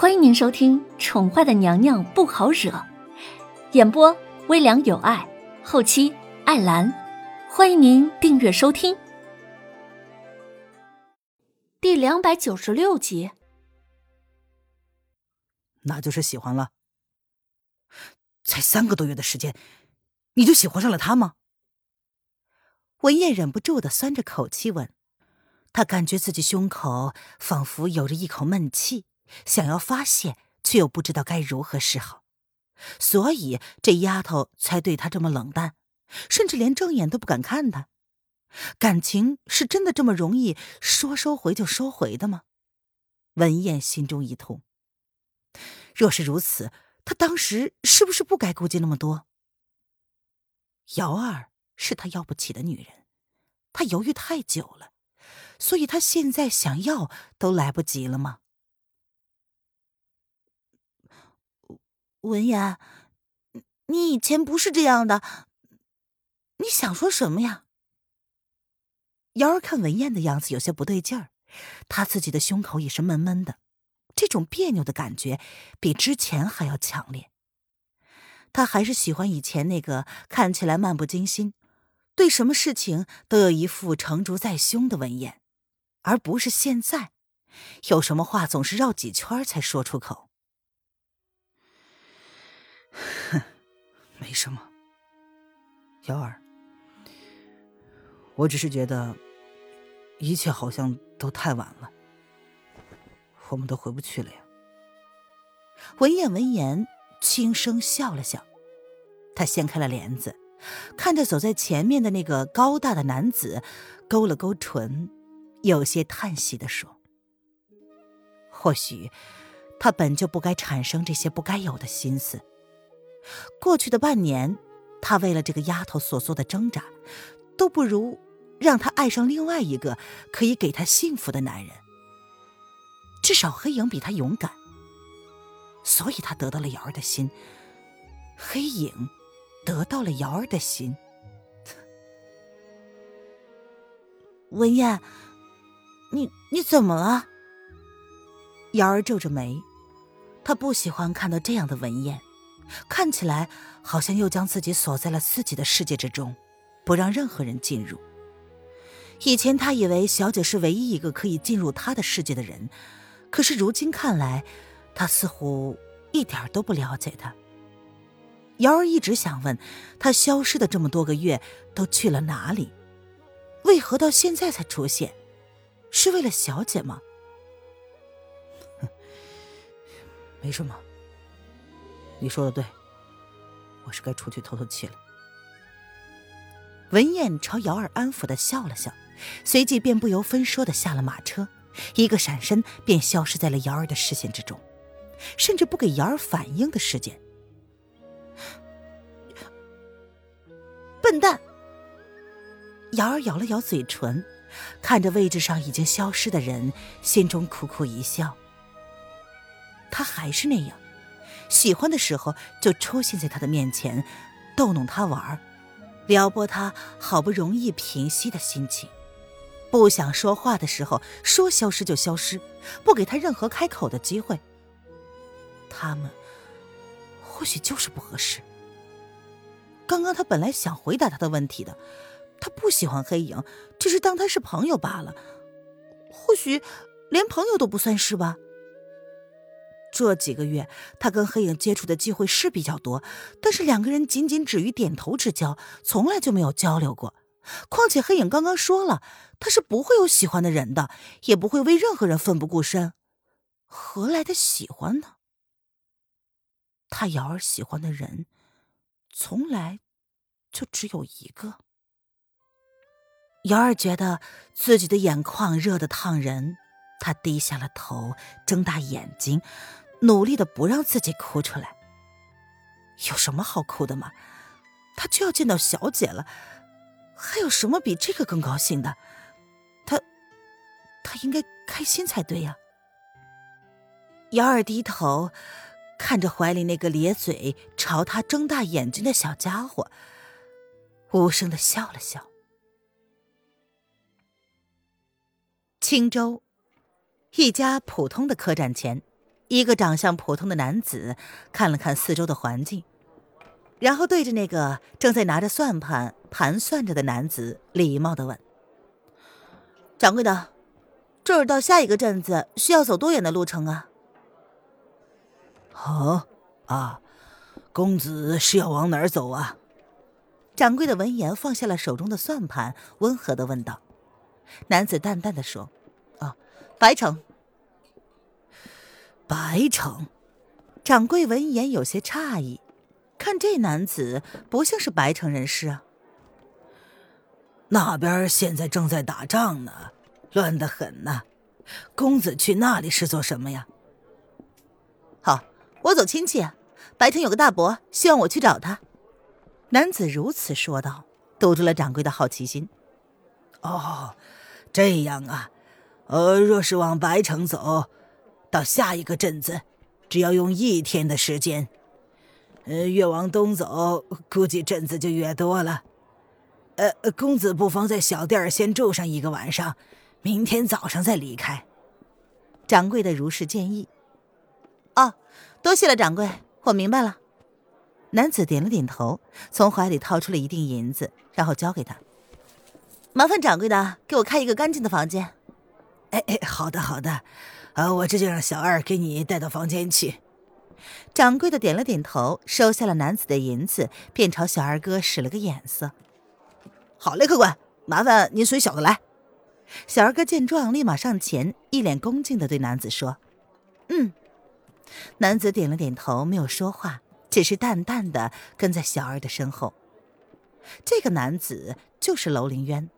欢迎您收听《宠坏的娘娘不好惹》，演播微凉有爱，后期艾兰。欢迎您订阅收听。第两百九十六集，那就是喜欢了。才三个多月的时间，你就喜欢上了他吗？文燕忍不住的酸着口气问，她感觉自己胸口仿佛有着一口闷气。想要发泄，却又不知道该如何是好，所以这丫头才对他这么冷淡，甚至连正眼都不敢看他。感情是真的这么容易说收回就收回的吗？文燕心中一痛。若是如此，她当时是不是不该顾忌那么多？姚二是他要不起的女人，他犹豫太久了，所以他现在想要都来不及了吗？文言，你以前不是这样的，你想说什么呀？瑶儿看文燕的样子有些不对劲儿，她自己的胸口也是闷闷的，这种别扭的感觉比之前还要强烈。她还是喜欢以前那个看起来漫不经心，对什么事情都有一副成竹在胸的文燕，而不是现在，有什么话总是绕几圈才说出口。哼，没什么，瑶儿，我只是觉得一切好像都太晚了，我们都回不去了呀。文燕闻言轻声笑了笑，她掀开了帘子，看着走在前面的那个高大的男子，勾了勾唇，有些叹息的说：“或许他本就不该产生这些不该有的心思。”过去的半年，他为了这个丫头所做的挣扎，都不如让她爱上另外一个可以给她幸福的男人。至少黑影比他勇敢，所以他得到了瑶儿的心。黑影得到了瑶儿的心。文燕，你你怎么了？瑶儿皱着眉，她不喜欢看到这样的文燕。看起来好像又将自己锁在了自己的世界之中，不让任何人进入。以前他以为小姐是唯一一个可以进入他的世界的人，可是如今看来，他似乎一点都不了解她。瑶儿一直想问，他消失的这么多个月都去了哪里？为何到现在才出现？是为了小姐吗？没什么。你说的对，我是该出去透透气了。文燕朝瑶儿安抚的笑了笑，随即便不由分说的下了马车，一个闪身便消失在了瑶儿的视线之中，甚至不给瑶儿反应的时间。笨蛋！瑶儿咬了咬嘴唇，看着位置上已经消失的人，心中苦苦一笑。他还是那样。喜欢的时候就出现在他的面前，逗弄他玩撩拨他好不容易平息的心情；不想说话的时候，说消失就消失，不给他任何开口的机会。他们或许就是不合适。刚刚他本来想回答他的问题的，他不喜欢黑影，只是当他是朋友罢了。或许连朋友都不算是吧。这几个月，他跟黑影接触的机会是比较多，但是两个人仅仅止于点头之交，从来就没有交流过。况且黑影刚刚说了，他是不会有喜欢的人的，也不会为任何人奋不顾身，何来的喜欢呢？他瑶儿喜欢的人，从来就只有一个。瑶儿觉得自己的眼眶热得烫人。他低下了头，睁大眼睛，努力的不让自己哭出来。有什么好哭的吗？他就要见到小姐了，还有什么比这个更高兴的？他，他应该开心才对呀。瑶儿低头看着怀里那个咧嘴朝他睁大眼睛的小家伙，无声的笑了笑。青州。一家普通的客栈前，一个长相普通的男子看了看四周的环境，然后对着那个正在拿着算盘盘算着的男子礼貌的问：“掌柜的，这儿到下一个镇子需要走多远的路程啊？”“哦，啊，公子是要往哪儿走啊？”掌柜的闻言放下了手中的算盘，温和的问道。男子淡淡的说：“啊，白城。”白城，掌柜闻言有些诧异，看这男子不像是白城人士啊。那边现在正在打仗呢，乱得很呐。公子去那里是做什么呀？好，我走亲戚。白城有个大伯，希望我去找他。男子如此说道，堵住了掌柜的好奇心。哦，这样啊。呃，若是往白城走。到下一个镇子，只要用一天的时间。呃，越往东走，估计镇子就越多了。呃，公子不妨在小店先住上一个晚上，明天早上再离开。掌柜的如是建议。哦，多谢了，掌柜，我明白了。男子点了点头，从怀里掏出了一锭银子，然后交给他。麻烦掌柜的给我开一个干净的房间。哎哎，好的好的。啊，我这就让小二给你带到房间去。掌柜的点了点头，收下了男子的银子，便朝小二哥使了个眼色。好嘞，客官，麻烦您随小的来。小二哥见状，立马上前，一脸恭敬的对男子说：“嗯。”男子点了点头，没有说话，只是淡淡的跟在小二的身后。这个男子就是楼凌渊。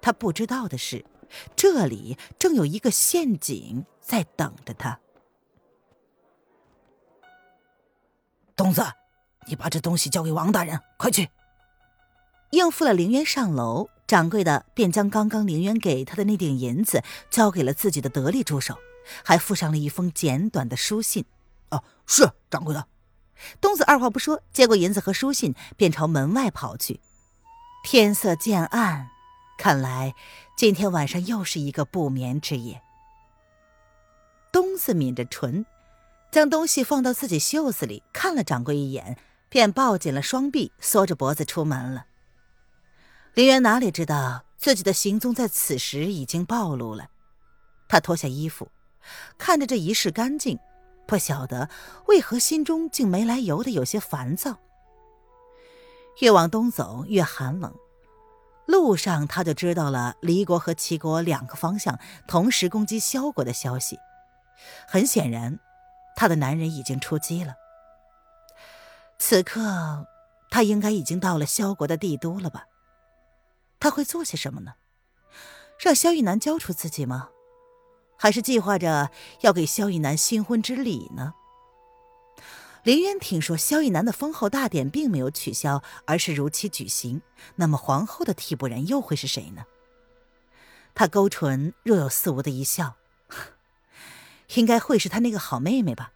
他不知道的是。这里正有一个陷阱在等着他。东子，你把这东西交给王大人，快去。应付了凌渊上楼，掌柜的便将刚刚凌渊给他的那锭银子交给了自己的得力助手，还附上了一封简短的书信。哦，是掌柜的。东子二话不说，接过银子和书信，便朝门外跑去。天色渐暗。看来今天晚上又是一个不眠之夜。东子抿着唇，将东西放到自己袖子里，看了掌柜一眼，便抱紧了双臂，缩着脖子出门了。林渊哪里知道自己的行踪在此时已经暴露了，他脱下衣服，看着这一世干净，不晓得为何心中竟没来由的有些烦躁。越往东走，越寒冷。路上，他就知道了离国和齐国两个方向同时攻击萧国的消息。很显然，他的男人已经出击了。此刻，他应该已经到了萧国的帝都了吧？他会做些什么呢？让萧逸南交出自己吗？还是计划着要给萧逸南新婚之礼呢？林渊听说萧逸南的封后大典并没有取消，而是如期举行。那么皇后的替补人又会是谁呢？他勾唇，若有似无的一笑，应该会是他那个好妹妹吧。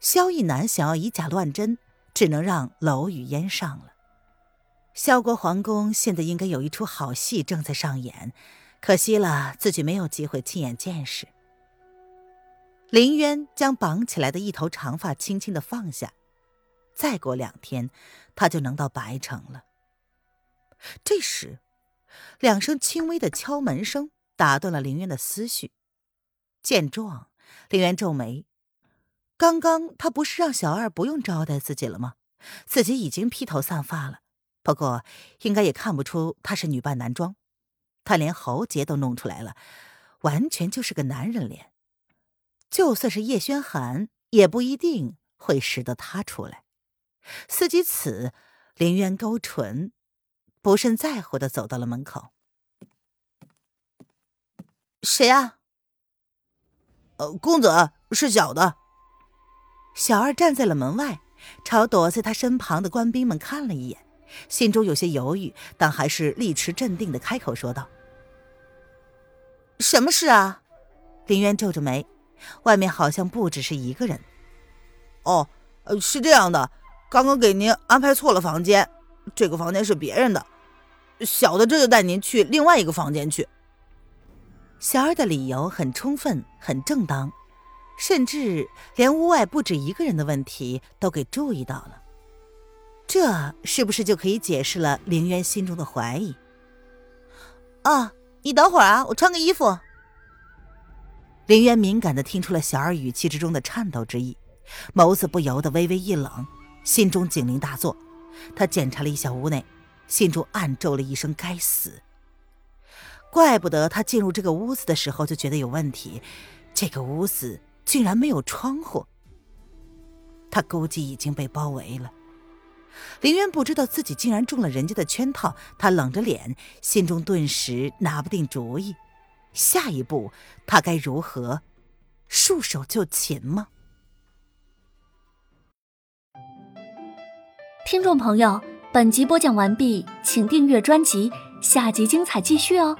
萧逸南想要以假乱真，只能让楼宇烟上了。萧国皇宫现在应该有一出好戏正在上演，可惜了，自己没有机会亲眼见识。林渊将绑起来的一头长发轻轻的放下，再过两天，他就能到白城了。这时，两声轻微的敲门声打断了林渊的思绪。见状，林渊皱眉：刚刚他不是让小二不用招待自己了吗？自己已经披头散发了，不过应该也看不出他是女扮男装。他连喉结都弄出来了，完全就是个男人脸。就算是叶轩寒，也不一定会识得他出来。思及此，林渊勾唇，不甚在乎的走到了门口。谁啊？呃，公子是小的。小二站在了门外，朝躲在他身旁的官兵们看了一眼，心中有些犹豫，但还是力持镇定的开口说道：“什么事啊？”林渊皱着眉。外面好像不只是一个人。哦，是这样的，刚刚给您安排错了房间，这个房间是别人的，小的这就带您去另外一个房间去。小二的理由很充分，很正当，甚至连屋外不止一个人的问题都给注意到了。这是不是就可以解释了凌渊心中的怀疑？啊，你等会儿啊，我穿个衣服。凌渊敏感的听出了小二语气之中的颤抖之意，眸子不由得微微一冷，心中警铃大作。他检查了一下屋内，心中暗咒了一声：“该死！”怪不得他进入这个屋子的时候就觉得有问题，这个屋子竟然没有窗户。他估计已经被包围了。林渊不知道自己竟然中了人家的圈套，他冷着脸，心中顿时拿不定主意。下一步他该如何束手就擒吗？听众朋友，本集播讲完毕，请订阅专辑，下集精彩继续哦。